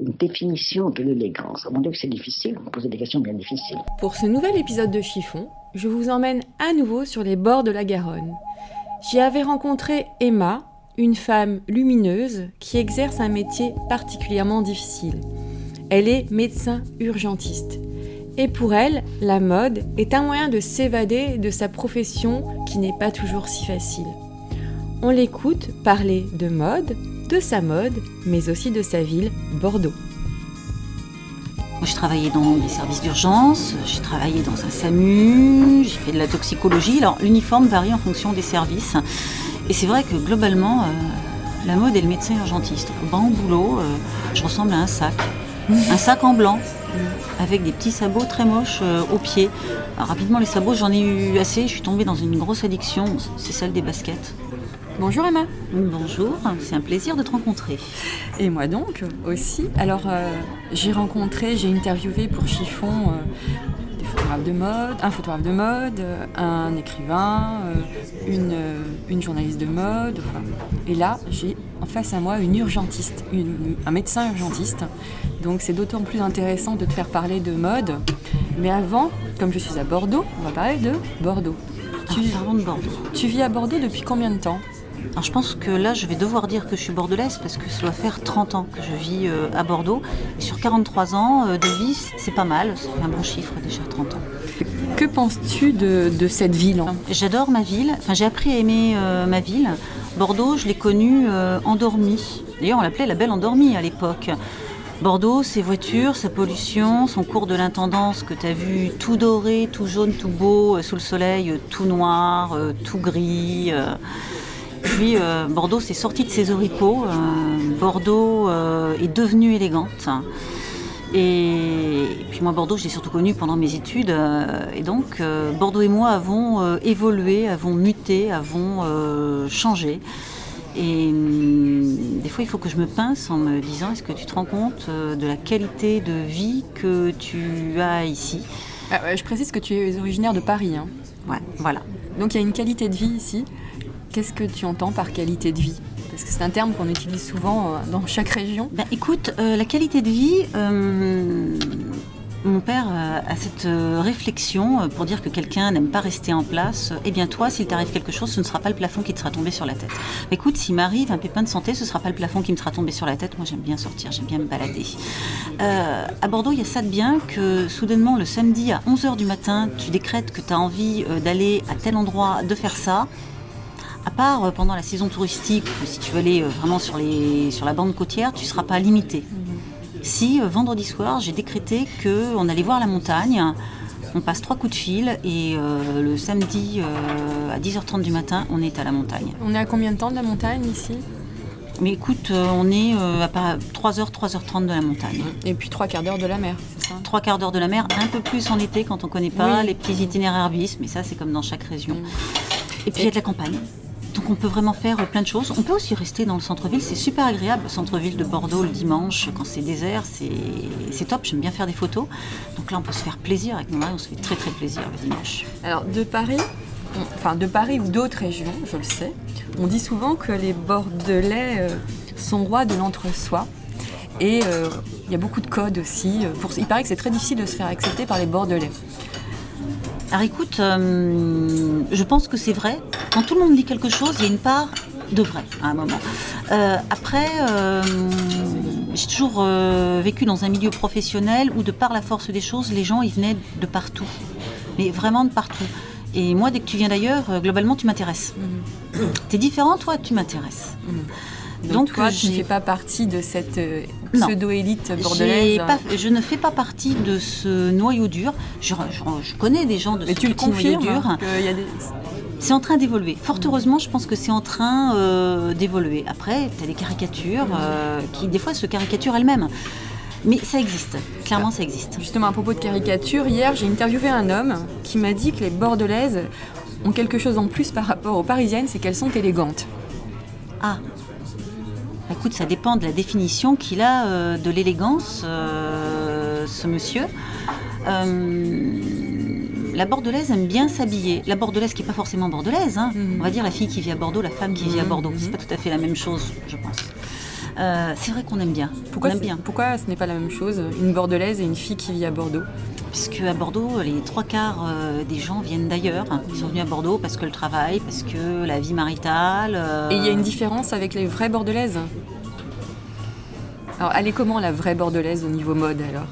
Une définition de l'élégance. Mon Dieu, que c'est difficile. Vous posez des questions bien difficiles. Pour ce nouvel épisode de Chiffon, je vous emmène à nouveau sur les bords de la Garonne. J'y avais rencontré Emma, une femme lumineuse qui exerce un métier particulièrement difficile. Elle est médecin urgentiste. Et pour elle, la mode est un moyen de s'évader de sa profession qui n'est pas toujours si facile. On l'écoute parler de mode, de sa mode, mais aussi de sa ville, Bordeaux. J'ai travaillé dans des services d'urgence, j'ai travaillé dans un SAMU, j'ai fait de la toxicologie. Alors l'uniforme varie en fonction des services. Et c'est vrai que globalement, euh, la mode est le médecin urgentiste. Au boulot, euh, je ressemble à un sac. Un sac en blanc, avec des petits sabots très moches euh, aux pieds. Rapidement, les sabots, j'en ai eu assez. Je suis tombée dans une grosse addiction, c'est celle des baskets. Bonjour Emma. Bonjour, c'est un plaisir de te rencontrer. Et moi donc aussi. Alors euh, j'ai rencontré, j'ai interviewé pour Chiffon euh, des photographes de mode, un photographe de mode, euh, un écrivain, euh, une, une journaliste de mode. enfin. Et là j'ai en face à moi une urgentiste, une- un médecin urgentiste. Donc c'est d'autant plus intéressant de te faire parler de mode. Mais avant, comme je suis à Bordeaux, on va parler de Bordeaux. Tu parlons de Bordeaux. Tu vis à Bordeaux depuis combien de temps? Alors je pense que là, je vais devoir dire que je suis bordelaise parce que ça doit faire 30 ans que je vis euh, à Bordeaux. Et sur 43 ans euh, de vie, c'est pas mal. Ça fait un bon chiffre déjà, 30 ans. Que penses-tu de, de cette ville hein J'adore ma ville. Enfin, j'ai appris à aimer euh, ma ville. Bordeaux, je l'ai connue endormie. D'ailleurs, on l'appelait la belle endormie à l'époque. Bordeaux, ses voitures, sa pollution, son cours de l'intendance que tu as vu tout doré, tout jaune, tout beau, sous le soleil, tout noir, tout gris. Puis euh, Bordeaux s'est sorti de ses oripeaux. euh, Bordeaux euh, est devenue élégante. Et, et puis moi, Bordeaux, je l'ai surtout connu pendant mes études. et donc, Bordeaux et moi avons évolué, avons muté, avons changé. Et hum, des fois, il faut que je me pince en me disant est-ce que tu te rends compte de la qualité de vie que tu as ici? Ah, Je précise que tu es originaire de Paris. hein. Ouais, voilà. Donc il y a une qualité de vie ici. Qu'est-ce que tu entends par qualité de vie? Parce que c'est un terme qu'on utilise souvent euh, dans chaque région. Ben, écoute, euh, la qualité de vie, euh, mon père a cette réflexion pour dire que quelqu'un n'aime pas rester en place. Eh bien toi, s'il t'arrive quelque chose, ce ne sera pas le plafond qui te sera tombé sur la tête. Écoute, s'il m'arrive un pépin de santé, ce ne sera pas le plafond qui me sera tombé sur la tête. Moi, j'aime bien sortir, j'aime bien me balader. À Bordeaux, il y a ça de bien que soudainement, le samedi à 11h du matin, tu décrètes que tu as envie d'aller à tel endroit, de faire ça. À part euh, pendant la saison touristique, où si tu veux aller euh, vraiment sur, les, sur la bande côtière, tu ne seras pas limité. Si euh, vendredi soir, j'ai décrété qu'on allait voir la montagne, on passe trois coups de fil et euh, le samedi euh, à 10h30 du matin, on est à la montagne. On est à combien de temps de la montagne ici? Mais écoute, euh, on est euh, à pas- 3h, 3h30 de la montagne. Et puis trois quarts d'heure de la mer, c'est ça? Trois quarts d'heure de la mer, un peu plus en été quand on ne connaît pas Oui. les petits itinéraires bis, mais ça c'est comme dans chaque région. Et puis il y a de la campagne. Donc on peut vraiment faire plein de choses. On peut aussi rester dans le centre-ville, c'est super agréable. Le centre-ville de Bordeaux le dimanche, quand c'est désert, c'est top. J'aime bien faire des photos. Donc là on peut se faire plaisir avec mon mari, on se fait très très plaisir le dimanche. Alors de Paris, enfin de Paris ou d'autres régions, je le sais, on dit souvent que les Bordelais euh, sont rois de l'entre-soi. Et euh, il y a beaucoup de codes aussi. euh, Pour, il paraît que c'est très difficile de se faire accepter par les Bordelais. Alors écoute, euh, je pense que c'est vrai. Quand tout le monde dit quelque chose, il y a une part de vrai à un moment. Euh, après, euh, j'ai toujours vécu dans un milieu professionnel où, de par la force des choses, les gens ils venaient de partout, mais vraiment de partout. Et moi, dès que tu viens d'ailleurs, globalement, tu m'intéresses. T'es différent, toi, tu m'intéresses. Donc, Donc, toi, tu ne fais pas partie de cette euh, pseudo-élite bordelaise. pas- je ne fais pas partie de ce noyau dur. Je, je- je connais des gens de Mais ce tu le noyau dur. y a des... c'est en train d'évoluer. Fort heureusement, je pense que c'est en train euh, d'évoluer. Après, tu as des caricatures euh, qui, des fois, se caricaturent elles-mêmes. Mais ça existe, clairement ça existe. Justement, à propos de caricature, hier j'ai interviewé un homme qui m'a dit que les bordelaises ont quelque chose en plus par rapport aux parisiennes, c'est qu'elles sont élégantes. Ah Écoute, ça dépend de la définition qu'il a euh, de l'élégance, euh, ce monsieur. Euh, la bordelaise aime bien s'habiller. La bordelaise qui n'est pas forcément bordelaise, hein. Mhm. on va dire la fille qui vit à Bordeaux, la femme qui vit à Mhm, Bordeaux. mhm. C'est pas tout à fait la même chose, je pense. Euh, c'est vrai qu'on aime bien. Pourquoi, on aime bien. pourquoi ce n'est pas la même chose, une bordelaise et une fille qui vit à Bordeaux? Puisque à Bordeaux, les trois quarts euh, des gens viennent d'ailleurs. Ils sont venus à Bordeaux parce que le travail, parce que la vie maritale. euh, Et il y a une différence avec les vraies bordelaises Alors, elle est comment la vraie bordelaise au niveau mode alors?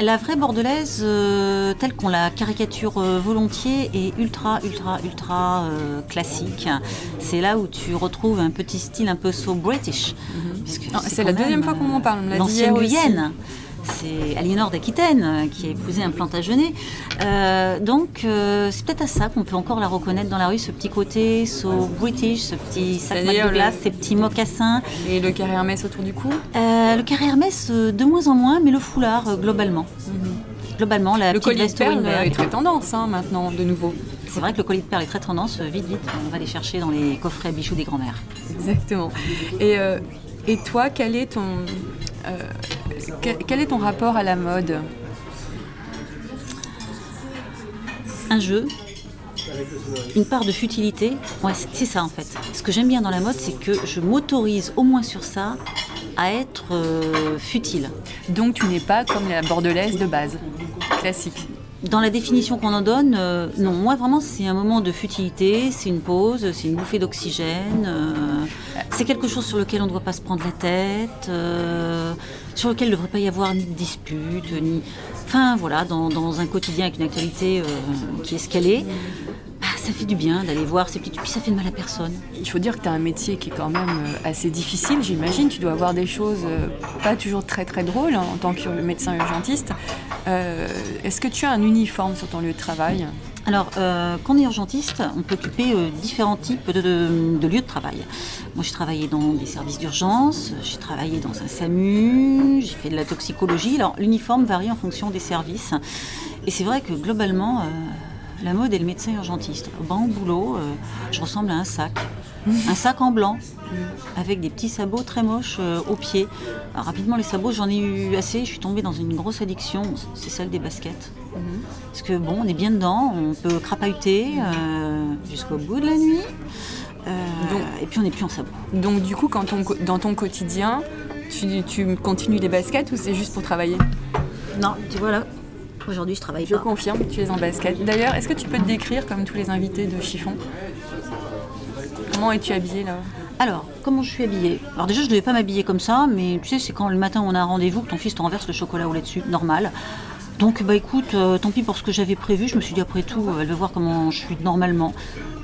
La vraie bordelaise, euh, telle qu'on la caricature euh, volontiers, est ultra, ultra, ultra euh, classique. C'est là où tu retrouves un petit style un peu so british. puisque Ah, c'est la deuxième fois qu'on en parle, on me l'a dit L'ancienne aussi. C'est Aliénor d'Aquitaine euh, qui a épousé un Plantagenet. Euh, donc, euh, c'est peut-être à ça qu'on peut encore la reconnaître dans la rue, ce petit côté so british, ce petit sac de glace, le- ces petits mocassins. Et le carré Hermès autour du cou Euh, le carré Hermès, de moins en moins, mais le foulard, globalement. Globalement, la Le petite collier de perles est très tendance hein, maintenant, de nouveau. C'est vrai que le collier de perles est très tendance. Vite, vite, on va les chercher dans les coffrets à bijoux des grands-mères. Exactement. Et, et toi, quel est ton, euh, quel, est ton rapport à la mode Un jeu, une part de futilité. Ouais, c'est ça en fait. Ce que j'aime bien dans la mode, c'est que je m'autorise au moins sur ça à être euh, futile. Donc tu n'es pas comme la bordelaise de base, classique. Dans la définition qu'on en donne, euh, non, moi vraiment c'est un moment de futilité, c'est une pause, c'est une bouffée d'oxygène, euh, c'est quelque chose sur lequel on ne doit pas se prendre la tête, euh, sur lequel il ne devrait pas y avoir ni de dispute, ni... Enfin voilà, dans, un quotidien avec une actualité euh, qui est ce qu'elle est, bah, ça fait du bien d'aller voir ces petites... Puis ça fait de mal à personne. Il faut dire que tu as un métier qui est quand même euh, assez difficile, j'imagine. Tu dois avoir des choses pas toujours très très drôles en tant que médecin urgentiste. Est-ce que tu as un uniforme sur ton lieu de travail? Alors, euh, quand on est urgentiste, on peut occuper euh, différents types de, lieux de travail. Moi, j'ai travaillé dans des services d'urgence, j'ai travaillé dans un SAMU, j'ai fait de la toxicologie. Alors, l'uniforme varie en fonction des services. Et c'est vrai que globalement, euh, la mode est le médecin urgentiste. Banc au boulot, je ressemble à un sac. Un sac en blanc, avec des petits sabots très moches euh, aux pieds. Alors, rapidement, les sabots, j'en ai eu assez. Je suis tombée dans une grosse addiction, c'est celle des baskets. Parce que bon, on est bien dedans, on peut crapahuter euh, jusqu'au bout de la nuit. Euh, Donc- et puis on n'est plus en sabot. Donc du coup, quand on co- dans ton quotidien, tu, tu continues les baskets ou c'est juste pour travailler? Non, tu vois là, aujourd'hui je travaille Je pas. confirme, tu es en basket. D'ailleurs, est-ce que tu peux te décrire comme tous les invités de Chiffon? Comment es-tu habillée là Alors, comment je suis habillée? Alors déjà, je ne devais pas m'habiller comme ça, mais tu sais, c'est quand le matin on a un rendez-vous que ton fils te renverse le chocolat au lait dessus, normal. Donc, bah écoute, euh, tant pis pour ce que j'avais prévu. Je me suis dit, après tout, euh, elle veut voir comment je suis normalement.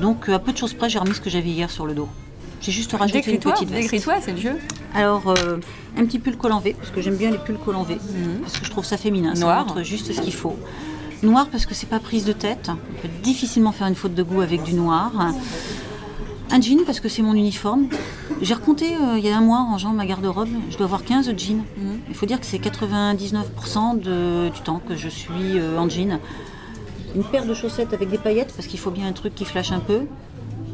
Donc, euh, à peu de choses près, j'ai remis ce que j'avais hier sur le dos. J'ai juste rajouté une petite veste. décris-toi, c'est le jeu. Alors, euh, un petit pull col en V, parce que j'aime bien les pulls col en V, parce que je trouve ça féminin, ça Noir. montre juste ce qu'il faut. Noir parce que c'est pas prise de tête, on peut difficilement faire une faute de goût avec du noir. Un jean parce que c'est mon uniforme. J'ai recompté euh, il y a un mois en rangeant ma garde-robe, je dois avoir 15 jeans. Il faut dire que c'est 99% de- du temps que je suis euh, en jean. Une paire de chaussettes avec des paillettes parce qu'il faut bien un truc qui flash un peu.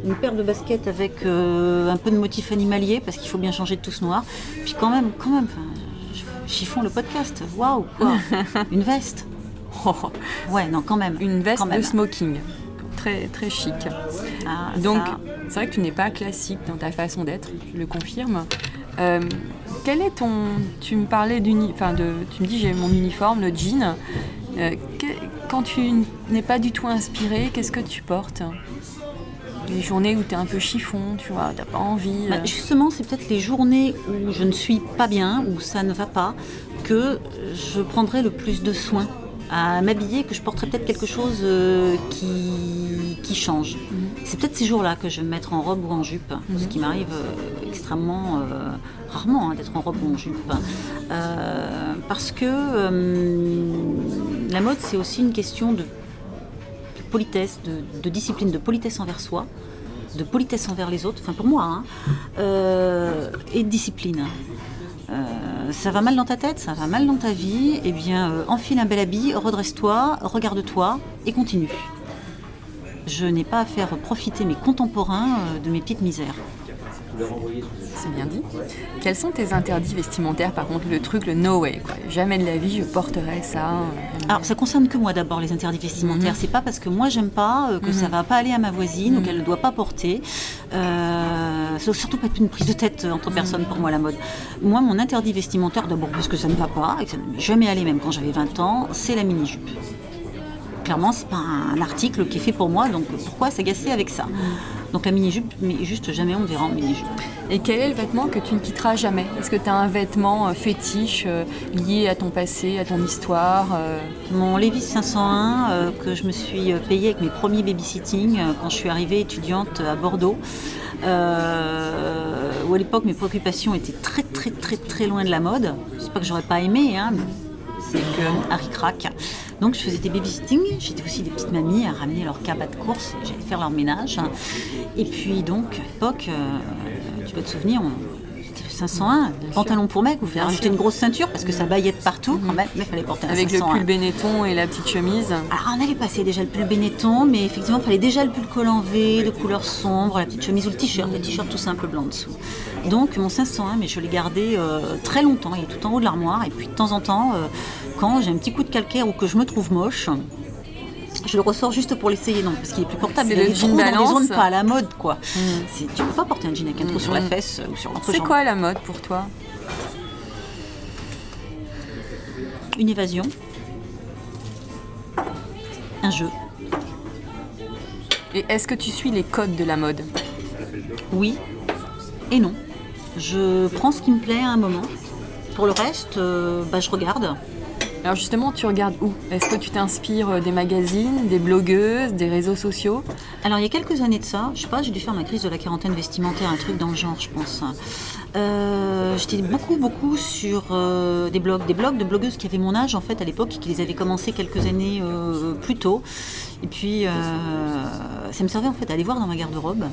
Une paire de baskets avec euh, un peu de motif animalier parce qu'il faut bien changer de tous noir. Puis quand même, quand même, chiffon le podcast. Waouh, quoi. Une veste. Ouais, non, quand même. Une veste Quand même. de smoking. Très, très chic. Ah, Donc, c'est vrai que tu n'es pas classique dans ta façon d'être, je le confirme. Euh, quel est ton. Tu me parlais d'uni. Enfin, de. Tu me dis, j'ai mon uniforme, le jean. Euh, que- quand tu n'es pas du tout inspiré, qu'est-ce que tu portes? Les journées où tu es un peu chiffon, tu vois, t'as pas envie. Bah, euh, justement, c'est peut-être les journées où je ne suis pas bien, où ça ne va pas, que je prendrai le plus de soin à m'habiller, que je porterai peut-être quelque chose euh, qui, qui change. C'est peut-être ces jours-là que je vais me mettre en robe ou en jupe, ce qui m'arrive euh, extrêmement euh, rarement hein, d'être en robe ou en jupe. Parce que la mode, c'est aussi une question de politesse, de, discipline, de politesse envers soi, de politesse envers les autres, enfin pour moi, hein, et de discipline. Euh, ça va mal dans ta tête, ça va mal dans ta vie, eh bien enfile un bel habit, redresse-toi, regarde-toi et continue. Je n'ai pas à faire profiter mes contemporains de mes petites misères. C'est bien dit. Quels sont tes interdits vestimentaires Par contre, le truc, le no way. Jamais de la vie, je porterai ça. Euh, Alors, ça concerne que moi d'abord, les interdits vestimentaires. Mhm. C'est pas parce que moi, j'aime pas, euh, que ça mhm. va pas aller à ma voisine, donc mhm. elle ne doit pas porter. Euh, surtout pas une prise de tête entre personnes pour moi, la mode. Moi, mon interdit vestimentaire, d'abord parce que ça ne va pas, et que ça ne m'est jamais allé, même quand j'avais 20 ans, c'est la mini-jupe clairement, c'est pas un article qui est fait pour moi, donc pourquoi s'agacer avec ça Donc la mini-jupe, mais juste jamais on verra en mini-jupe. Et quel est le vêtement que tu ne quitteras jamais? Est-ce que tu as un vêtement euh, fétiche euh, lié à ton passé, à ton histoire euh? Mon Levi's 501 que je me suis payé avec mes premiers babysitting quand je suis arrivée étudiante à Bordeaux. où à l'époque mes préoccupations étaient très très très très loin de la mode. C'est pas que j'aurais pas aimé, hein, c'est que Harry Crack. Donc je faisais des babysitting, j'étais aussi des petites mamies à ramener leur cabas de course, j'allais faire leur ménage. Et puis donc à l'époque, euh, tu vas te souvenir, c'était le 501, pantalon pour mec, vous faire ajouter une grosse ceinture parce que ça baillait de partout quand même, mais il fallait porter un Avec le pull Benetton et la petite chemise. Alors on avait passé déjà le pull Benetton, mais effectivement il fallait déjà le pull collant V de couleur sombre, la petite chemise ou le t-shirt, le t-shirt tout simple blanc dessous. Donc mon 501, mais je l'ai gardé euh, très longtemps, il est tout en haut de l'armoire, et puis de temps en temps, euh, quand j'ai un petit coup de calcaire ou que je me trouve moche, je le ressors juste pour l'essayer, non, parce qu'il est plus portable. C'est le jean balance. pas à la mode, quoi. Mm. Tu peux pas porter un jean avec un trou sur la mm. fesse ou sur l'entrejambe. C'est quoi la mode pour toi? Une évasion, un jeu. Et est-ce que tu suis les codes de la mode? Oui et non. Je prends ce qui me plaît à un moment. Pour le reste, euh, bah, je regarde. Alors justement, tu regardes où? Est-ce que tu t'inspires euh, des magazines, des blogueuses, des réseaux sociaux? Alors il y a quelques années de ça, je sais pas, j'ai dû faire ma crise de la quarantaine vestimentaire, un truc dans le genre, je pense. Euh, j'étais beaucoup, beaucoup sur euh, des blogs, des blogs de blogueuses qui avaient mon âge en fait à l'époque, qui les avaient commencé quelques années plus tôt. Et puis ça me servait en fait à aller voir dans ma garde-robe.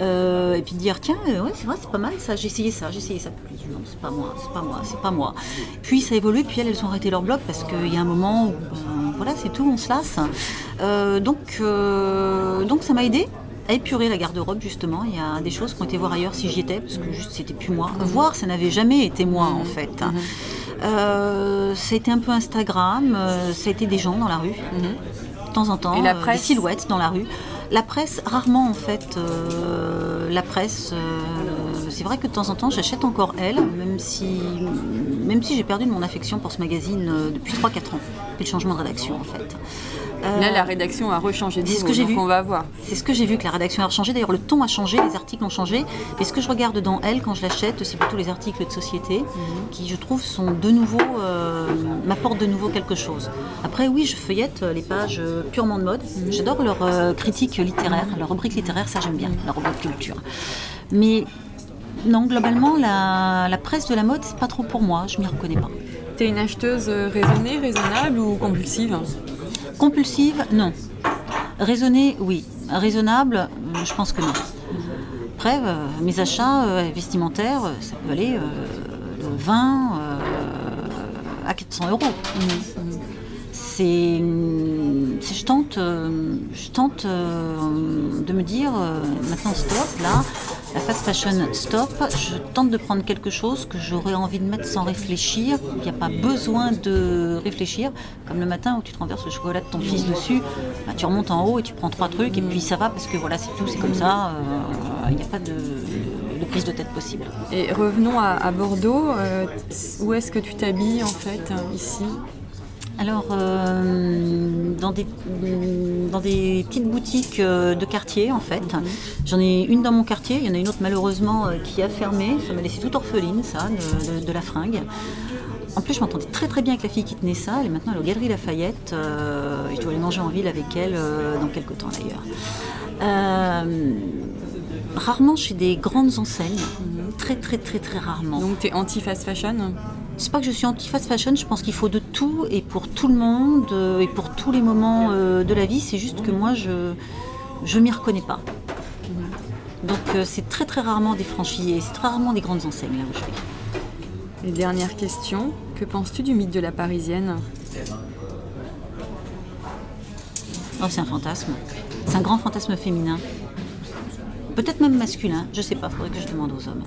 Et puis dire tiens ouais c'est vrai c'est pas mal ça j'ai essayé ça j'ai essayé ça non, c'est pas moi, c'est pas moi, c'est pas moi. Puis ça a évolué, puis elles, elles ont arrêté leur blog parce qu'il y a un moment où, ben, voilà, c'est tout, on se lasse. Euh, donc, euh, donc ça m'a aidé à épurer la garde-robe justement. Il y a des choses qui ont été voir ailleurs si j'y étais, parce que juste c'était plus moi. Voir, ça n'avait jamais été moi en fait. Mhm. Euh, ça a été un peu Instagram, ça a été des gens dans la rue, mhm. de temps en temps, des silhouettes dans la rue. La presse, rarement en fait. la presse, c'est vrai que de temps en temps, j'achète encore Elle, même si, même si j'ai perdu de mon affection pour ce magazine euh, depuis 3-4 ans, depuis le changement de rédaction en fait. Là, la rédaction a rechangé. C'est ce que j'ai vu. On va voir. C'est ce que j'ai vu que la rédaction a changé. D'ailleurs, le ton a changé, les articles ont changé. Et ce que je regarde dans Elle quand je l'achète, c'est plutôt les articles de société mhm. qui, je trouve, sont de nouveau euh, m'apportent de nouveau quelque chose. Après, oui, je feuillette les pages euh, purement de mode. Mhm. J'adore leur critique littéraire, leur rubrique littéraire, ça j'aime bien, leur rubrique culture. Mais non, globalement, la, presse de la mode, c'est pas trop pour moi, je m'y reconnais pas. T'es une acheteuse raisonnée, raisonnable ou compulsive? Compulsive, non. Raisonnée, oui. Raisonnable, je pense que non. Après, euh, mes achats euh, vestimentaires, ça peut aller de 20 à 400 euros. Mmh. C'est je tente, euh, je tente de me dire maintenant stop là la fast fashion stop, je tente de prendre quelque chose que j'aurais envie de mettre sans réfléchir. Il n'y a pas besoin de réfléchir. Comme le matin où tu te renverses le chocolat de ton fils dessus, bah, tu remontes en haut et tu prends trois trucs et puis ça va parce que voilà, c'est tout, c'est comme ça. Euh, il n'y a pas de, prise de tête possible. Et revenons à, Bordeaux. Euh, où est-ce que tu t'habilles en fait ici? Alors, euh, dans, des, dans des petites boutiques euh, de quartier, en fait. Mhm. J'en ai une dans mon quartier, il y en a une autre malheureusement euh, qui a fermé. Ça m'a laissé toute orpheline, ça, de, la fringue. En plus, je m'entendais très très bien avec la fille qui tenait ça. Elle est maintenant à la Galerie Lafayette. je dois aller manger en ville avec elle dans quelques temps d'ailleurs. rarement chez des grandes enseignes. Mhm. très très très très rarement. Donc tu es anti-fast fashion? C'est pas que je suis anti-fast fashion, je pense qu'il faut de tout et pour tout le monde euh, et pour tous les moments euh, de la vie. C'est juste que moi, je je m'y reconnais pas. Donc euh, c'est très très rarement des franchis c'est très rarement des grandes enseignes là où je vais. Et dernière question, que penses-tu du mythe de la Parisienne? Oh, c'est un fantasme. C'est un grand fantasme féminin. Peut-être même masculin, je sais pas, faudrait que je demande aux hommes.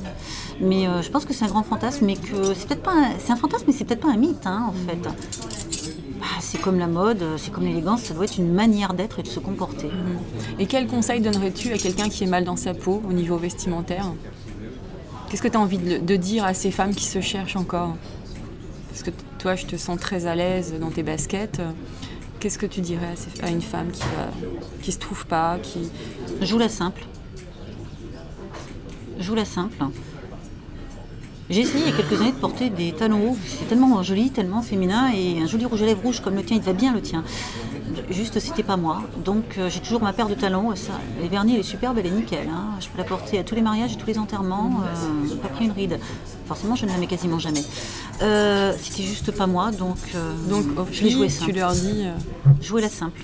Mais euh, je pense que c'est un grand fantasme, mais que c'est peut-être pas un... c'est un fantasme, mais c'est peut-être pas un mythe, hein, en fait. Bah, c'est comme la mode, c'est comme l'élégance, ça doit être une manière d'être et de se comporter. Et quel conseil donnerais-tu à quelqu'un qui est mal dans sa peau au niveau vestimentaire? Qu'est-ce que tu as envie de, de dire à ces femmes qui se cherchent encore? Parce que toi, je te sens très à l'aise dans tes baskets. Qu'est-ce que tu dirais à, une femme qui ne qui se trouve pas, qui... Joue la simple. Joue la simple. J'ai essayé il y a quelques années de porter des talons hauts. C'est tellement joli, tellement féminin et un joli rouge à lèvres rouge comme le tien, il te va bien le tien. Juste, c'était pas moi. Donc, euh, j'ai toujours ma paire de talons. Ça, les vernis, elle est superbe, elle est nickel. hein. Je peux la porter à tous les mariages et tous les enterrements. euh, pas pris une ride. Forcément, je ne la mets quasiment jamais. Euh, c'était juste pas moi, donc, euh, Donc, je l'ai joué tu simple. leur dis... Jouer la simple.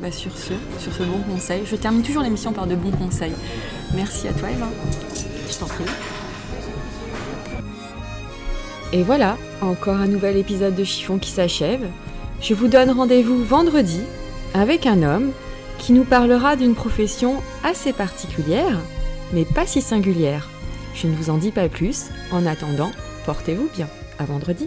bah, sur ce, sur ce bon conseil. Je termine toujours l'émission par de bons conseils. Merci à toi, Eva. Et voilà, encore un nouvel épisode de Chiffon qui s'achève. Je vous donne rendez-vous vendredi avec un homme qui nous parlera d'une profession assez particulière, mais pas si singulière. Je ne vous en dis pas plus. En attendant, portez-vous bien. À vendredi.